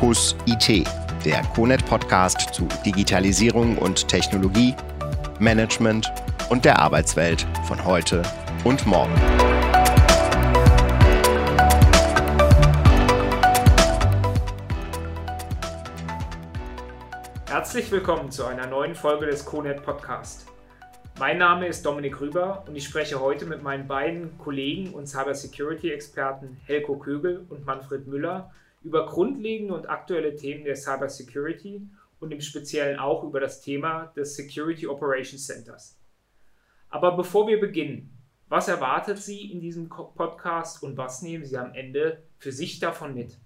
Fokus IT, der CONET Podcast zu Digitalisierung und Technologie, Management und der Arbeitswelt von heute und morgen. Herzlich willkommen zu einer neuen Folge des CONET Podcast. Mein Name ist Dominik Rüber und ich spreche heute mit meinen beiden Kollegen und Cybersecurity-Experten Helko Kögel und Manfred Müller über grundlegende und aktuelle Themen der Cybersecurity und im Speziellen auch über das Thema des Security Operations Centers. Aber bevor wir beginnen, was erwartet Sie in diesem Podcast und was nehmen Sie am Ende für sich davon mit?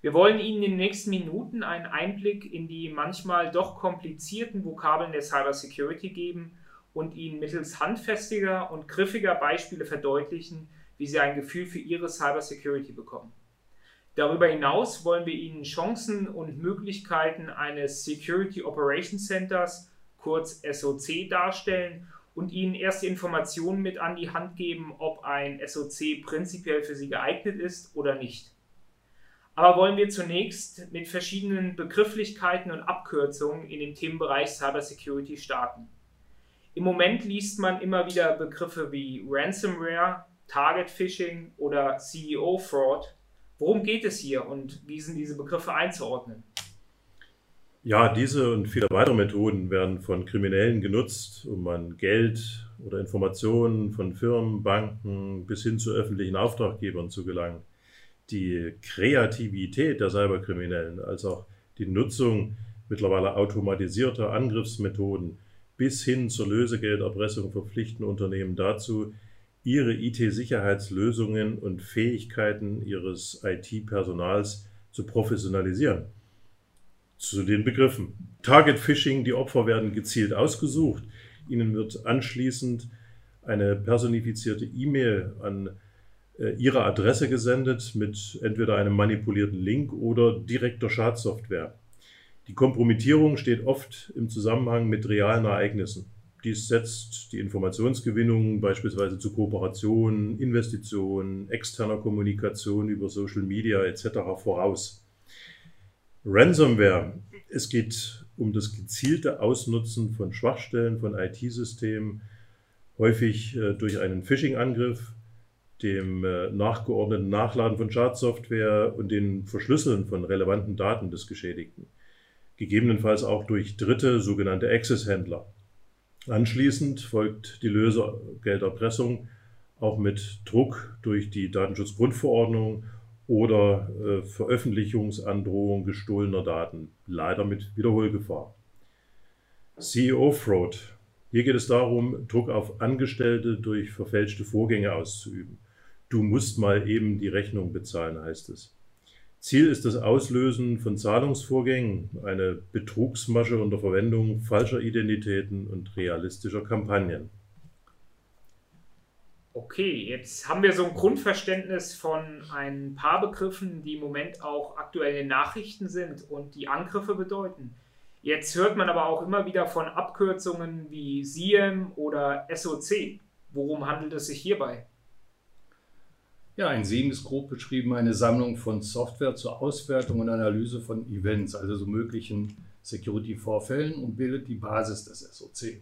Wir wollen Ihnen in den nächsten Minuten einen Einblick in die manchmal doch komplizierten Vokabeln der Cybersecurity geben und Ihnen mittels handfestiger und griffiger Beispiele verdeutlichen, wie Sie ein Gefühl für Ihre Cybersecurity bekommen. Darüber hinaus wollen wir Ihnen Chancen und Möglichkeiten eines Security Operations Centers, kurz SOC, darstellen und Ihnen erste Informationen mit an die Hand geben, ob ein SOC prinzipiell für Sie geeignet ist oder nicht. Aber wollen wir zunächst mit verschiedenen Begrifflichkeiten und Abkürzungen in dem Themenbereich Cybersecurity starten. Im Moment liest man immer wieder Begriffe wie Ransomware, Target Phishing oder CEO Fraud Worum geht es hier und wie sind diese Begriffe einzuordnen? Ja, diese und viele weitere Methoden werden von Kriminellen genutzt, um an Geld oder Informationen von Firmen, Banken bis hin zu öffentlichen Auftraggebern zu gelangen. Die Kreativität der Cyberkriminellen, als auch die Nutzung mittlerweile automatisierter Angriffsmethoden bis hin zur Lösegelderpressung verpflichten Unternehmen dazu, ihre IT-Sicherheitslösungen und Fähigkeiten ihres IT-Personals zu professionalisieren. Zu den Begriffen. Target Phishing, die Opfer werden gezielt ausgesucht. Ihnen wird anschließend eine personifizierte E-Mail an äh, Ihre Adresse gesendet mit entweder einem manipulierten Link oder direkter Schadsoftware. Die Kompromittierung steht oft im Zusammenhang mit realen Ereignissen. Dies setzt die Informationsgewinnung beispielsweise zu Kooperationen, Investitionen, externer Kommunikation über Social Media etc. voraus. Ransomware. Es geht um das gezielte Ausnutzen von Schwachstellen von IT-Systemen, häufig äh, durch einen Phishing-Angriff, dem äh, nachgeordneten Nachladen von Schadsoftware und den Verschlüsseln von relevanten Daten des Geschädigten. Gegebenenfalls auch durch dritte sogenannte Access-Händler. Anschließend folgt die Lösegelderpressung auch mit Druck durch die Datenschutzgrundverordnung oder äh, Veröffentlichungsandrohung gestohlener Daten, leider mit Wiederholgefahr. CEO-Fraud. Hier geht es darum, Druck auf Angestellte durch verfälschte Vorgänge auszuüben. Du musst mal eben die Rechnung bezahlen, heißt es. Ziel ist das Auslösen von Zahlungsvorgängen, eine Betrugsmasche unter Verwendung falscher Identitäten und realistischer Kampagnen. Okay, jetzt haben wir so ein Grundverständnis von ein paar Begriffen, die im Moment auch aktuelle Nachrichten sind und die Angriffe bedeuten. Jetzt hört man aber auch immer wieder von Abkürzungen wie SIEM oder SOC. Worum handelt es sich hierbei? Ja, ein SIEM ist grob beschrieben eine Sammlung von Software zur Auswertung und Analyse von Events, also so möglichen Security-Vorfällen und bildet die Basis des SOC.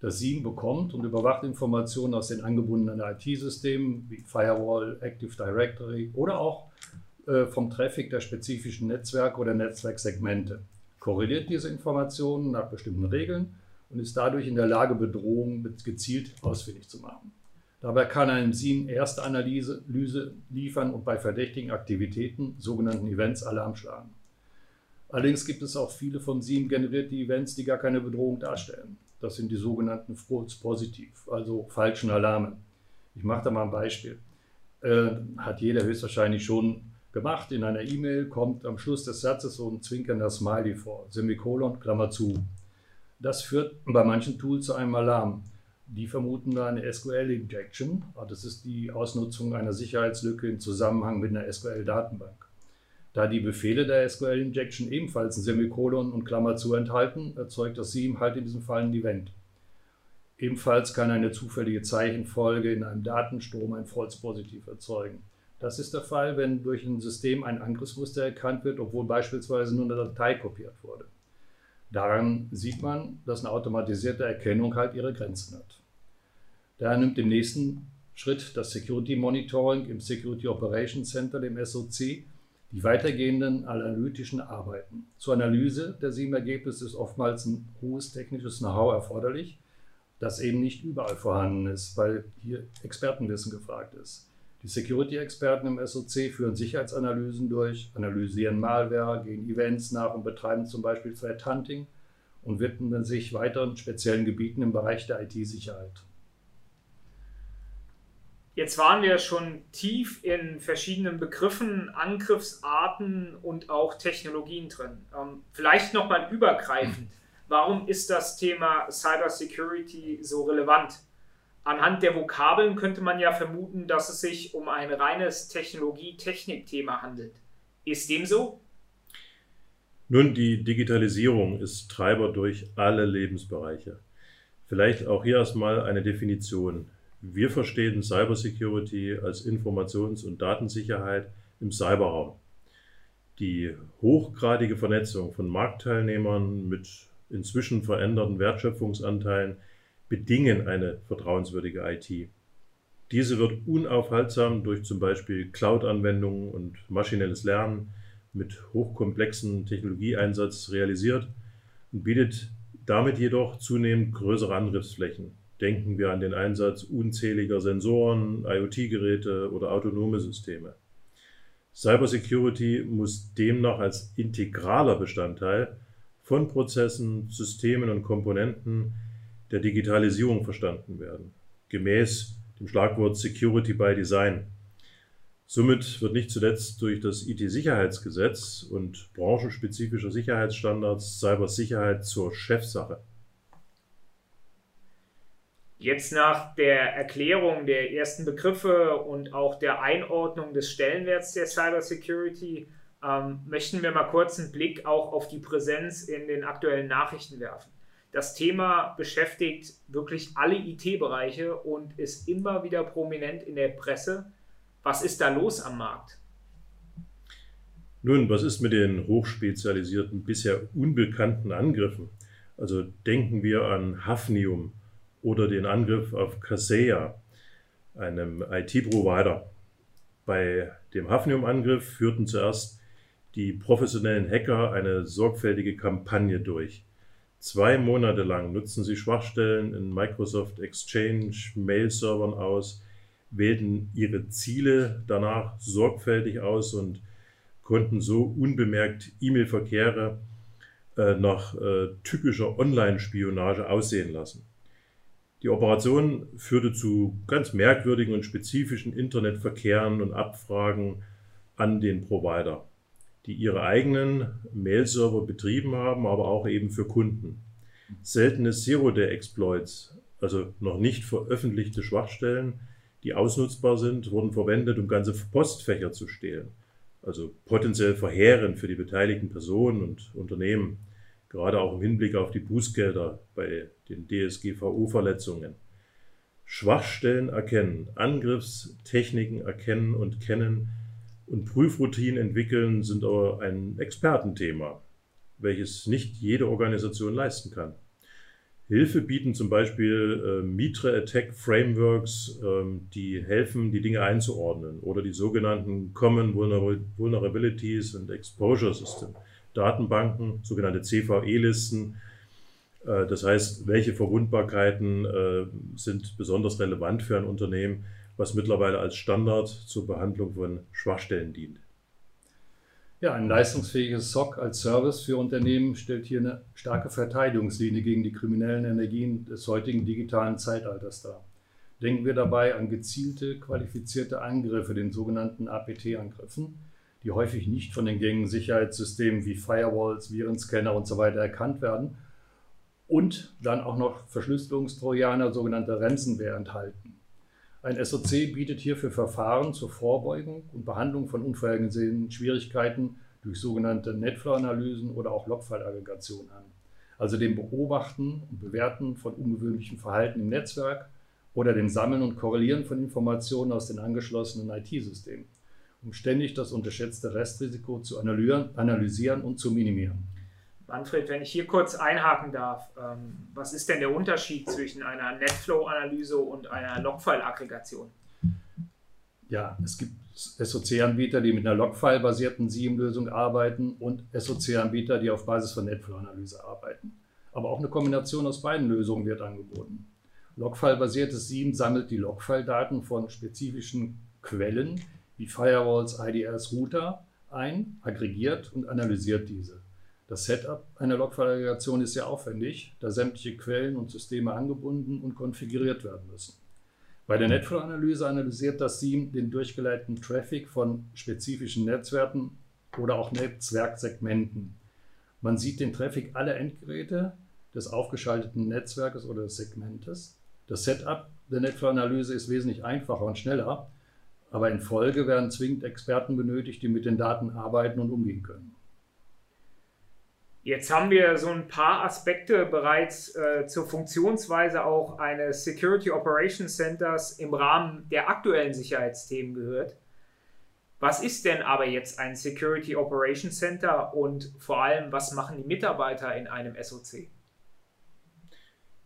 Das SIEM bekommt und überwacht Informationen aus den angebundenen IT-Systemen wie Firewall, Active Directory oder auch äh, vom Traffic der spezifischen Netzwerke oder Netzwerksegmente, korreliert diese Informationen nach bestimmten Regeln und ist dadurch in der Lage, Bedrohungen gezielt ausfindig zu machen. Dabei kann ein SIEM erste Analyse liefern und bei verdächtigen Aktivitäten, sogenannten Events, Alarm schlagen. Allerdings gibt es auch viele von SIEM generierte Events, die gar keine Bedrohung darstellen. Das sind die sogenannten False Positiv, also falschen Alarme. Ich mache da mal ein Beispiel. Äh, hat jeder höchstwahrscheinlich schon gemacht. In einer E-Mail kommt am Schluss des Satzes so ein zwinkernder Smiley vor, Semikolon, Klammer zu. Das führt bei manchen Tools zu einem Alarm. Die vermuten da eine SQL-Injection. Ah, das ist die Ausnutzung einer Sicherheitslücke im Zusammenhang mit einer SQL-Datenbank. Da die Befehle der SQL-Injection ebenfalls ein Semikolon und Klammer zu enthalten, erzeugt das SIEM halt in diesem Fall ein Event. Ebenfalls kann eine zufällige Zeichenfolge in einem Datenstrom ein False Positiv erzeugen. Das ist der Fall, wenn durch ein System ein Angriffsmuster erkannt wird, obwohl beispielsweise nur eine Datei kopiert wurde. Daran sieht man, dass eine automatisierte Erkennung halt ihre Grenzen hat. Daher nimmt im nächsten Schritt das Security Monitoring im Security Operations Center, dem SOC, die weitergehenden analytischen Arbeiten. Zur Analyse der sieben Ergebnisse ist oftmals ein hohes technisches Know-how erforderlich, das eben nicht überall vorhanden ist, weil hier Expertenwissen gefragt ist. Die Security-Experten im SOC führen Sicherheitsanalysen durch, analysieren Malware, gehen Events nach und betreiben zum Beispiel Threat Hunting und widmen sich weiteren speziellen Gebieten im Bereich der IT-Sicherheit. Jetzt waren wir schon tief in verschiedenen Begriffen, Angriffsarten und auch Technologien drin. Ähm, vielleicht nochmal übergreifend. Warum ist das Thema Cybersecurity so relevant? Anhand der Vokabeln könnte man ja vermuten, dass es sich um ein reines Technologie-Technik-Thema handelt. Ist dem so? Nun, die Digitalisierung ist Treiber durch alle Lebensbereiche. Vielleicht auch hier erstmal eine Definition. Wir verstehen Cybersecurity als Informations- und Datensicherheit im Cyberraum. Die hochgradige Vernetzung von Marktteilnehmern mit inzwischen veränderten Wertschöpfungsanteilen bedingen eine vertrauenswürdige IT. Diese wird unaufhaltsam durch zum Beispiel Cloud-Anwendungen und maschinelles Lernen mit hochkomplexem Technologieeinsatz realisiert und bietet damit jedoch zunehmend größere Angriffsflächen. Denken wir an den Einsatz unzähliger Sensoren, IoT-Geräte oder autonome Systeme. Cybersecurity muss demnach als integraler Bestandteil von Prozessen, Systemen und Komponenten der Digitalisierung verstanden werden, gemäß dem Schlagwort Security by Design. Somit wird nicht zuletzt durch das IT-Sicherheitsgesetz und branchenspezifische Sicherheitsstandards Cybersicherheit zur Chefsache. Jetzt nach der Erklärung der ersten Begriffe und auch der Einordnung des Stellenwerts der Cybersecurity ähm, möchten wir mal kurz einen Blick auch auf die Präsenz in den aktuellen Nachrichten werfen. Das Thema beschäftigt wirklich alle IT-Bereiche und ist immer wieder prominent in der Presse. Was ist da los am Markt? Nun, was ist mit den hochspezialisierten, bisher unbekannten Angriffen? Also denken wir an Hafnium oder den Angriff auf Kaseya, einem IT-Provider. Bei dem Hafnium-Angriff führten zuerst die professionellen Hacker eine sorgfältige Kampagne durch. Zwei Monate lang nutzten sie Schwachstellen in Microsoft Exchange Mail-Servern aus, wählten ihre Ziele danach sorgfältig aus und konnten so unbemerkt E-Mail-Verkehre äh, nach äh, typischer Online-Spionage aussehen lassen. Die Operation führte zu ganz merkwürdigen und spezifischen Internetverkehren und Abfragen an den Provider die ihre eigenen Mail-Server betrieben haben, aber auch eben für Kunden. Seltene Zero-Day-Exploits, also noch nicht veröffentlichte Schwachstellen, die ausnutzbar sind, wurden verwendet, um ganze Postfächer zu stehlen. Also potenziell verheerend für die beteiligten Personen und Unternehmen, gerade auch im Hinblick auf die Bußgelder bei den DSGVO-Verletzungen. Schwachstellen erkennen, Angriffstechniken erkennen und kennen, und Prüfroutinen entwickeln sind aber ein Expertenthema, welches nicht jede Organisation leisten kann. Hilfe bieten zum Beispiel äh, Mitre Attack Frameworks, ähm, die helfen, die Dinge einzuordnen, oder die sogenannten Common Vulnerabilities and Exposure System, Datenbanken, sogenannte CVE-Listen. Äh, das heißt, welche Verwundbarkeiten äh, sind besonders relevant für ein Unternehmen was mittlerweile als Standard zur Behandlung von Schwachstellen dient. Ja, ein leistungsfähiges SOC als Service für Unternehmen stellt hier eine starke Verteidigungslinie gegen die kriminellen Energien des heutigen digitalen Zeitalters dar. Denken wir dabei an gezielte, qualifizierte Angriffe, den sogenannten APT-Angriffen, die häufig nicht von den gängigen Sicherheitssystemen wie Firewalls, Virenscanner usw. So erkannt werden und dann auch noch Verschlüsselungstrojaner, sogenannte Ransomware enthalten. Ein SOC bietet hierfür Verfahren zur Vorbeugung und Behandlung von unvorhergesehenen Schwierigkeiten durch sogenannte Netflow-Analysen oder auch Logfile-Aggregation an. Also dem Beobachten und Bewerten von ungewöhnlichem Verhalten im Netzwerk oder dem Sammeln und Korrelieren von Informationen aus den angeschlossenen IT-Systemen. um ständig das unterschätzte Restrisiko zu analysieren und zu minimieren. Manfred, wenn ich hier kurz einhaken darf, ähm, was ist denn der Unterschied zwischen einer Netflow-Analyse und einer Logfile-Aggregation? Ja, es gibt SOC-Anbieter, die mit einer Logfile-basierten SIEM-Lösung arbeiten und SOC-Anbieter, die auf Basis von Netflow-Analyse arbeiten. Aber auch eine Kombination aus beiden Lösungen wird angeboten. Logfile-basiertes SIEM sammelt die Logfile-Daten von spezifischen Quellen wie Firewalls, IDS, Router ein, aggregiert und analysiert diese. Das Setup einer Logfile-Aggregation ist sehr aufwendig, da sämtliche Quellen und Systeme angebunden und konfiguriert werden müssen. Bei der Netflow-Analyse analysiert das SIEM den durchgeleiteten Traffic von spezifischen Netzwerken oder auch Netzwerksegmenten. Man sieht den Traffic aller Endgeräte des aufgeschalteten Netzwerkes oder des Segmentes. Das Setup der Netflow-Analyse ist wesentlich einfacher und schneller, aber in Folge werden zwingend Experten benötigt, die mit den Daten arbeiten und umgehen können. Jetzt haben wir so ein paar Aspekte bereits äh, zur Funktionsweise auch eines Security Operations Centers im Rahmen der aktuellen Sicherheitsthemen gehört. Was ist denn aber jetzt ein Security Operations Center und vor allem, was machen die Mitarbeiter in einem SOC?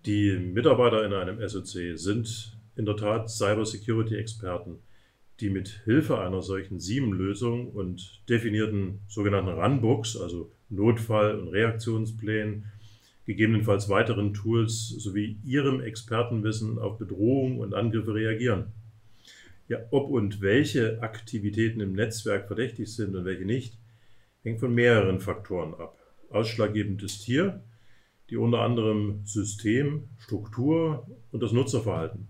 Die Mitarbeiter in einem SOC sind in der Tat Cybersecurity-Experten, die mit Hilfe einer solchen SIEM-Lösung und definierten sogenannten Runbooks, also Notfall- und Reaktionsplänen, gegebenenfalls weiteren Tools sowie ihrem Expertenwissen auf Bedrohungen und Angriffe reagieren. Ja, ob und welche Aktivitäten im Netzwerk verdächtig sind und welche nicht, hängt von mehreren Faktoren ab. Ausschlaggebend ist hier die unter anderem System, Struktur und das Nutzerverhalten.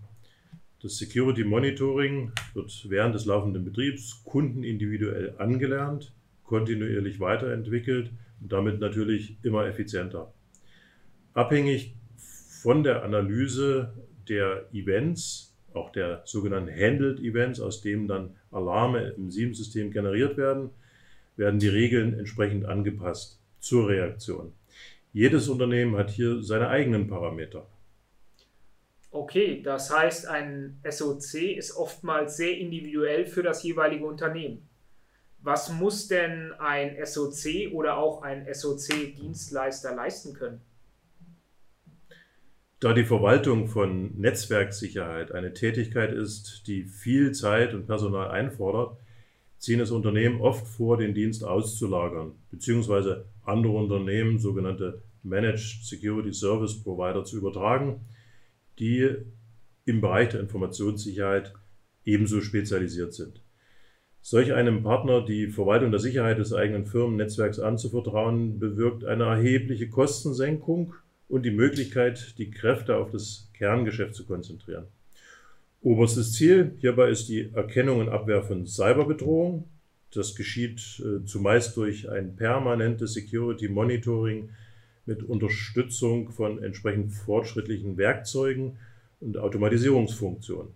Das Security Monitoring wird während des laufenden Betriebs kundenindividuell angelernt, kontinuierlich weiterentwickelt und damit natürlich immer effizienter. Abhängig von der Analyse der Events, auch der sogenannten Handled Events, aus denen dann Alarme im SIEM-System generiert werden, werden die Regeln entsprechend angepasst zur Reaktion. Jedes Unternehmen hat hier seine eigenen Parameter. Okay, das heißt, ein SOC ist oftmals sehr individuell für das jeweilige Unternehmen was muss denn ein SOC oder auch ein SOC-Dienstleister leisten können? Da die Verwaltung von Netzwerksicherheit eine Tätigkeit ist, die viel Zeit und Personal einfordert, ziehen es Unternehmen oft vor, den Dienst auszulagern, beziehungsweise andere Unternehmen, sogenannte Managed Security Service Provider, zu übertragen, die im Bereich der Informationssicherheit ebenso spezialisiert sind. Solch einem Partner die Verwaltung der Sicherheit des eigenen Firmennetzwerks anzuvertrauen, bewirkt eine erhebliche Kostensenkung und die Möglichkeit, die Kräfte auf das Kerngeschäft zu konzentrieren. Oberstes Ziel hierbei ist die Erkennung und Abwehr von Cyberbedrohungen. Das geschieht äh, zumeist durch ein permanentes Security Monitoring mit Unterstützung von entsprechend fortschrittlichen Werkzeugen und Automatisierungsfunktionen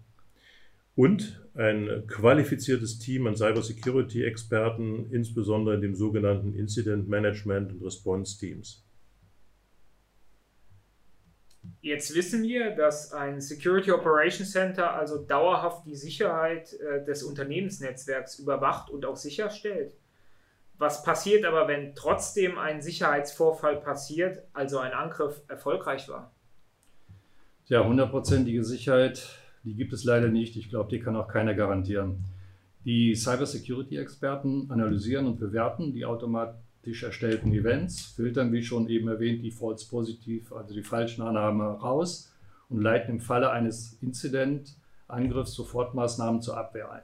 und ein qualifiziertes Team an Cybersecurity-Experten, insbesondere in dem sogenannten Incident Management und Response Teams. Jetzt wissen wir, dass ein Security Operations Center also dauerhaft die Sicherheit äh, des Unternehmensnetzwerks überwacht und auch sicherstellt. Was passiert aber, wenn trotzdem ein Sicherheitsvorfall passiert, also ein Angriff erfolgreich war? Ja, hundertprozentige Sicherheit die gibt es leider nicht. Ich glaube, die kann auch keiner garantieren. Die Cybersecurity-Experten analysieren und bewerten die automatisch erstellten Events, filtern, wie schon eben erwähnt, die False Positiv, also die falschen Annahmen raus und leiten im Falle eines Incident-Angriffs Sofortmaßnahmen zur Abwehr ein.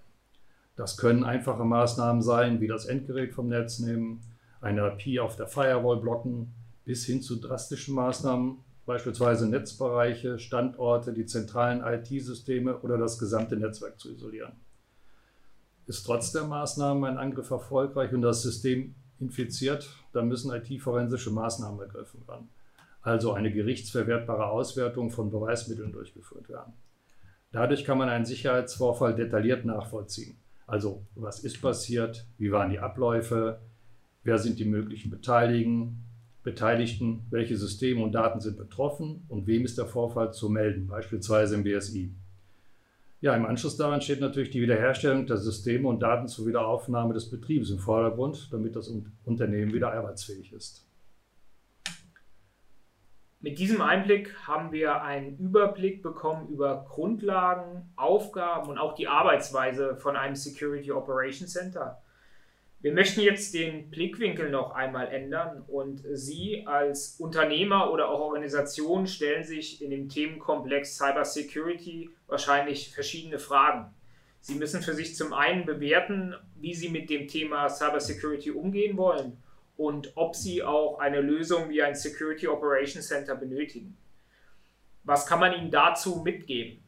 Das können einfache Maßnahmen sein, wie das Endgerät vom Netz nehmen, eine IP auf der Firewall blocken, bis hin zu drastischen Maßnahmen, beispielsweise Netzbereiche, Standorte, die zentralen IT-Systeme oder das gesamte Netzwerk zu isolieren. Ist trotz der Maßnahmen ein Angriff erfolgreich und das System infiziert, dann müssen IT-forensische Maßnahmen ergriffen werden. Also eine gerichtsverwertbare Auswertung von Beweismitteln durchgeführt werden. Dadurch kann man einen Sicherheitsvorfall detailliert nachvollziehen. Also was ist passiert, wie waren die Abläufe, wer sind die möglichen Beteiligten, Beteiligten, welche Systeme und Daten sind betroffen? Und wem ist der Vorfall zu melden, beispielsweise im BSI. Ja, im Anschluss daran steht natürlich die Wiederherstellung der Systeme und Daten zur Wiederaufnahme des Betriebs im Vordergrund, damit das Unternehmen wieder arbeitsfähig ist. Mit diesem Einblick haben wir einen Überblick bekommen über Grundlagen, Aufgaben und auch die Arbeitsweise von einem Security Operations Center. Wir möchten jetzt den Blickwinkel noch einmal ändern und Sie als Unternehmer oder auch Organisation stellen sich in dem Themenkomplex Cybersecurity wahrscheinlich verschiedene Fragen. Sie müssen für sich zum einen bewerten, wie Sie mit dem Thema Cybersecurity umgehen wollen und ob sie auch eine Lösung wie ein Security Operations Center benötigen. Was kann man ihnen dazu mitgeben?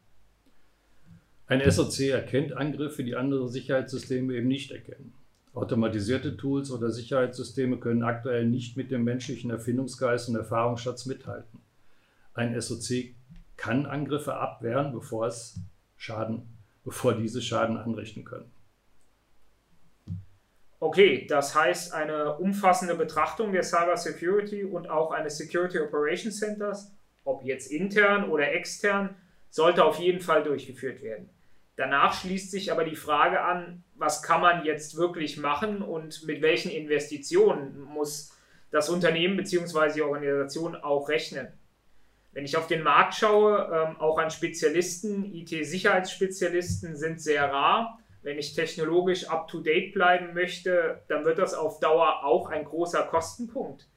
Ein SOC erkennt Angriffe, die andere Sicherheitssysteme eben nicht erkennen. Automatisierte Tools oder Sicherheitssysteme können aktuell nicht mit dem menschlichen Erfindungsgeist und Erfahrungsschatz mithalten. Ein SOC kann Angriffe abwehren, bevor es Schaden, bevor diese Schaden anrichten können. Okay, das heißt, eine umfassende Betrachtung der Cyber Security und auch eines Security Operations Centers, ob jetzt intern oder extern, sollte auf jeden Fall durchgeführt werden. Danach schließt sich aber die Frage an, was kann man jetzt wirklich machen und mit welchen Investitionen muss das Unternehmen bzw. die Organisation auch rechnen. Wenn ich auf den Markt schaue, ähm, auch an Spezialisten, IT-Sicherheitsspezialisten sind sehr rar wenn ich technologisch up-to-date bleiben möchte, dann wird das auf Dauer auch ein großer Kostenpunkt.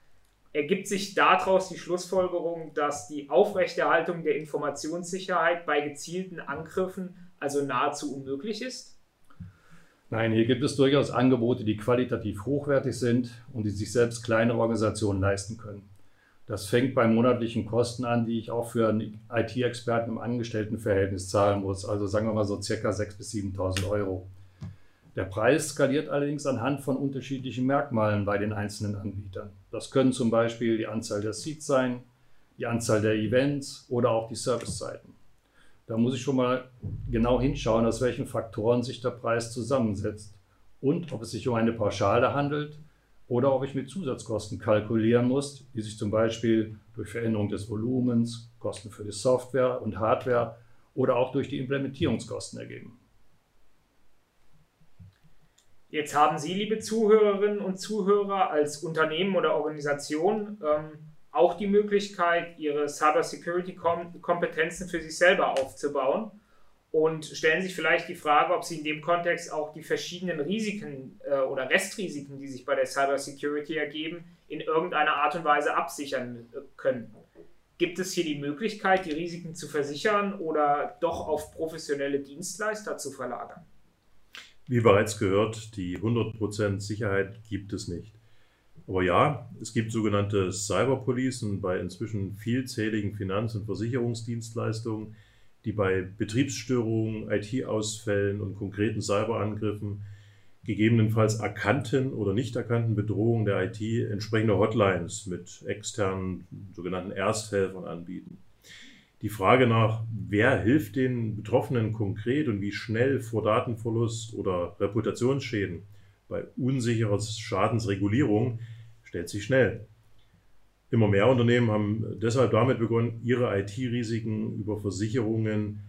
Ergibt sich daraus die Schlussfolgerung, dass die Aufrechterhaltung der Informationssicherheit bei gezielten Angriffen also nahezu unmöglich ist? Nein, hier gibt es durchaus Angebote, die qualitativ hochwertig sind und die sich selbst kleine Organisationen leisten können. Das fängt bei monatlichen Kosten an, die ich auch für einen IT-Experten im Angestelltenverhältnis zahlen muss. Also sagen wir mal so circa 6.000 bis 7.000 Euro. Der Preis skaliert allerdings anhand von unterschiedlichen Merkmalen bei den einzelnen Anbietern. Das können zum Beispiel die Anzahl der Seats sein, die Anzahl der Events oder auch die Servicezeiten. Da muss ich schon mal genau hinschauen, aus welchen Faktoren sich der Preis zusammensetzt und ob es sich um eine Pauschale handelt oder ob ich mit Zusatzkosten kalkulieren muss, die sich zum Beispiel durch Veränderung des Volumens, Kosten für die Software und Hardware oder auch durch die Implementierungskosten ergeben. Jetzt haben Sie, liebe Zuhörerinnen und Zuhörer, als Unternehmen oder Organisation ähm, auch die Möglichkeit, Ihre Cybersecurity-Kompetenzen für sich selber aufzubauen und stellen sich vielleicht die Frage, ob Sie in dem Kontext auch die verschiedenen Risiken äh, oder Restrisiken, die sich bei der Cybersecurity ergeben, in irgendeiner Art und Weise absichern äh, können. Gibt es hier die Möglichkeit, die Risiken zu versichern oder doch auf professionelle Dienstleister zu verlagern? Wie bereits gehört, die 100% Sicherheit gibt es nicht. Aber ja, es gibt sogenannte Cyberpolicen bei inzwischen vielzähligen Finanz- und Versicherungsdienstleistungen, die bei Betriebsstörungen, IT-Ausfällen und konkreten Cyberangriffen gegebenenfalls erkannten oder nicht erkannten Bedrohungen der IT entsprechende Hotlines mit externen sogenannten Ersthelfern anbieten. Die Frage nach, wer hilft den Betroffenen konkret und wie schnell vor Datenverlust oder Reputationsschäden bei unsicherer Schadensregulierung stellt sich schnell. Immer mehr Unternehmen haben deshalb damit begonnen, ihre IT-Risiken über Versicherungen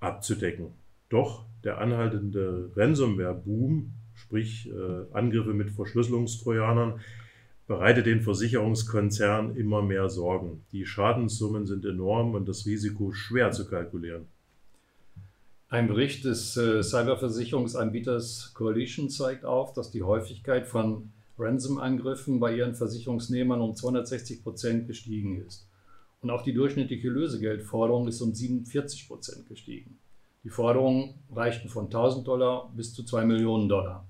abzudecken. Doch der anhaltende Ransomware-Boom, sprich äh, Angriffe mit Verschlüsselungstrojanern, bereitet den Versicherungskonzernen immer mehr Sorgen. Die Schadenssummen sind enorm und das Risiko schwer zu kalkulieren. Ein Bericht des äh, Cyberversicherungsanbieters Coalition zeigt auf, dass die Häufigkeit von Ransom-Angriffen bei ihren Versicherungsnehmern um 260 Prozent gestiegen ist. Und auch die durchschnittliche Lösegeldforderung ist um 47 Prozent gestiegen. Die Forderungen reichten von 1000 Dollar bis zu 2 Millionen Dollar.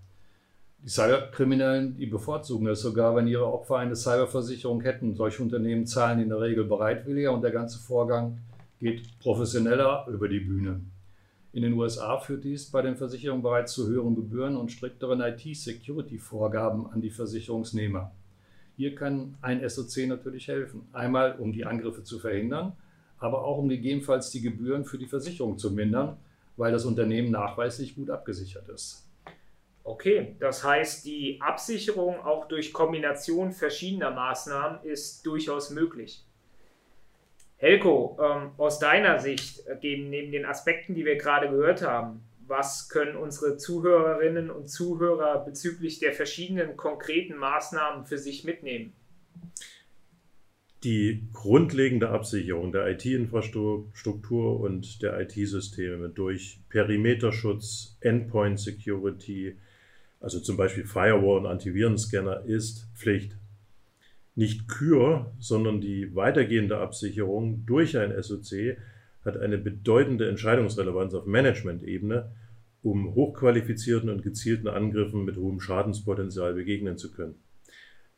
Die Cyberkriminellen, die bevorzugen es sogar, wenn ihre Opfer eine Cyberversicherung hätten. Solche Unternehmen zahlen in der Regel bereitwilliger und der ganze Vorgang geht professioneller über die Bühne. In den USA führt dies bei den Versicherungen bereits zu höheren Gebühren und strikteren IT-Security-Vorgaben an die Versicherungsnehmer. Hier kann ein SOC natürlich helfen. Einmal, um die Angriffe zu verhindern, aber auch um gegebenenfalls die Gebühren für die Versicherung zu mindern, weil das Unternehmen nachweislich gut abgesichert ist. Okay, das heißt, die Absicherung auch durch Kombination verschiedener Maßnahmen ist durchaus möglich. Helko, ähm, aus deiner Sicht, äh, neben den Aspekten, die wir gerade gehört haben, was können unsere Zuhörerinnen und Zuhörer bezüglich der verschiedenen konkreten Maßnahmen für sich mitnehmen? Die grundlegende Absicherung der IT-Infrastruktur und der IT-Systeme durch Perimeterschutz, Endpoint Security, also zum Beispiel Firewall und Antivirenscanner, ist Pflicht. Nicht Kür, sondern die weitergehende Absicherung durch ein SOC hat eine bedeutende Entscheidungsrelevanz auf Management-Ebene, um hochqualifizierten und gezielten Angriffen mit hohem Schadenspotenzial begegnen zu können.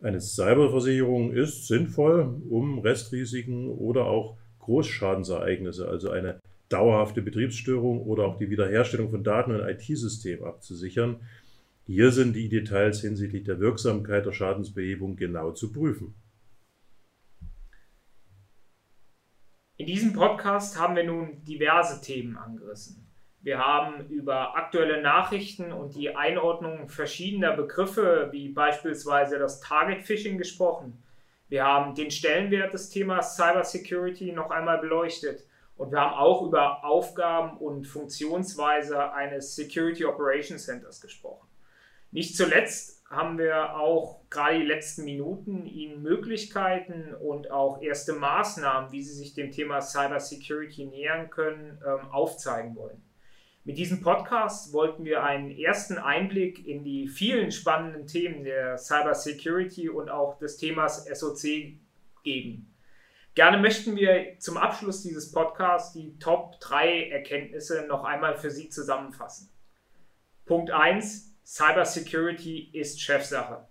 Eine Cyberversicherung ist sinnvoll, um Restrisiken oder auch Großschadensereignisse, also eine dauerhafte Betriebsstörung oder auch die Wiederherstellung von Daten und IT-Systemen abzusichern. Hier sind die Details hinsichtlich der Wirksamkeit der Schadensbehebung genau zu prüfen. In diesem Podcast haben wir nun diverse Themen angerissen. Wir haben über aktuelle Nachrichten und die Einordnung verschiedener Begriffe, wie beispielsweise das Target Phishing, gesprochen. Wir haben den Stellenwert des Themas Cybersecurity noch einmal beleuchtet. Und wir haben auch über Aufgaben und Funktionsweise eines Security Operations Centers gesprochen. Nicht zuletzt haben wir auch gerade die letzten Minuten Ihnen Möglichkeiten und auch erste Maßnahmen, wie Sie sich dem Thema Cybersecurity nähern können, ähm, aufzeigen wollen. Mit diesem Podcast wollten wir einen ersten Einblick in die vielen spannenden Themen der Cybersecurity und auch des Themas SOC geben. Gerne möchten wir zum Abschluss dieses Podcasts die Top 3 Erkenntnisse noch einmal für Sie zusammenfassen. Punkt 1. Cybersecurity ist Chefsache.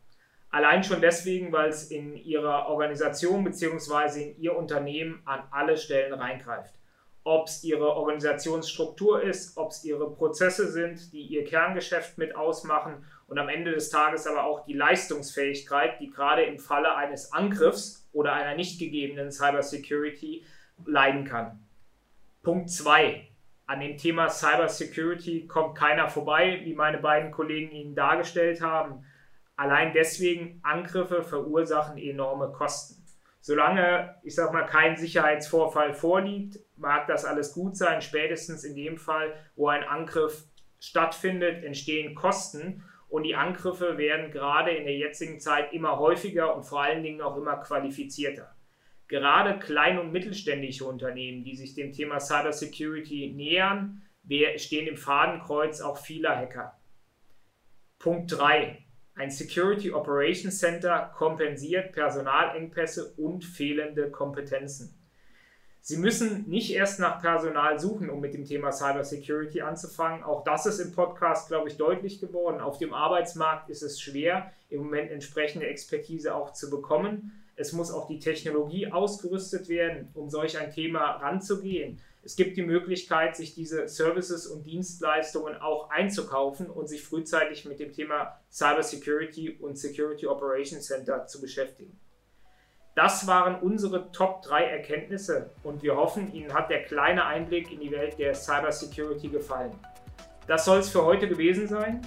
Allein schon deswegen, weil es in Ihrer Organisation bzw. in Ihr Unternehmen an alle Stellen reingreift. Ob es Ihre Organisationsstruktur ist, ob es Ihre Prozesse sind, die Ihr Kerngeschäft mit ausmachen und am Ende des Tages aber auch die Leistungsfähigkeit, die gerade im Falle eines Angriffs oder einer nicht gegebenen Cybersecurity leiden kann. Punkt 2 an dem Thema Cybersecurity kommt keiner vorbei, wie meine beiden Kollegen Ihnen dargestellt haben. Allein deswegen Angriffe verursachen enorme Kosten. Solange, ich sag mal, kein Sicherheitsvorfall vorliegt, mag das alles gut sein. Spätestens in dem Fall, wo ein Angriff stattfindet, entstehen Kosten. Und die Angriffe werden gerade in der jetzigen Zeit immer häufiger und vor allen Dingen auch immer qualifizierter gerade klein- und mittelständische Unternehmen, die sich dem Thema Cybersecurity nähern, stehen im Fadenkreuz auch vieler Hacker. Punkt 3. Ein Security Operations Center kompensiert Personalengpässe und fehlende Kompetenzen. Sie müssen nicht erst nach Personal suchen, um mit dem Thema Cybersecurity anzufangen. Auch das ist im Podcast, glaube ich, deutlich geworden. Auf dem Arbeitsmarkt ist es schwer, im Moment entsprechende Expertise auch zu bekommen. Es muss auch die Technologie ausgerüstet werden, um solch ein Thema ranzugehen. Es gibt die Möglichkeit, sich diese Services und Dienstleistungen auch einzukaufen und sich frühzeitig mit dem Thema Cybersecurity und Security Operations Center zu beschäftigen. Das waren unsere Top 3 Erkenntnisse und wir hoffen, Ihnen hat der kleine Einblick in die Welt der Cybersecurity gefallen. Das soll es für heute gewesen sein.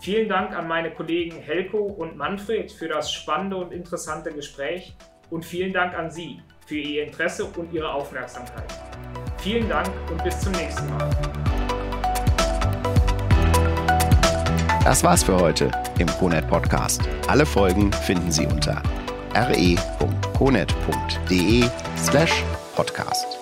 Vielen Dank an meine Kollegen Helko und Manfred für das spannende und interessante Gespräch und vielen Dank an Sie für Ihr Interesse und Ihre Aufmerksamkeit. Vielen Dank und bis zum nächsten Mal. Das war's für heute im CONET Podcast. Alle Folgen finden Sie unter re.conet.de slash podcast.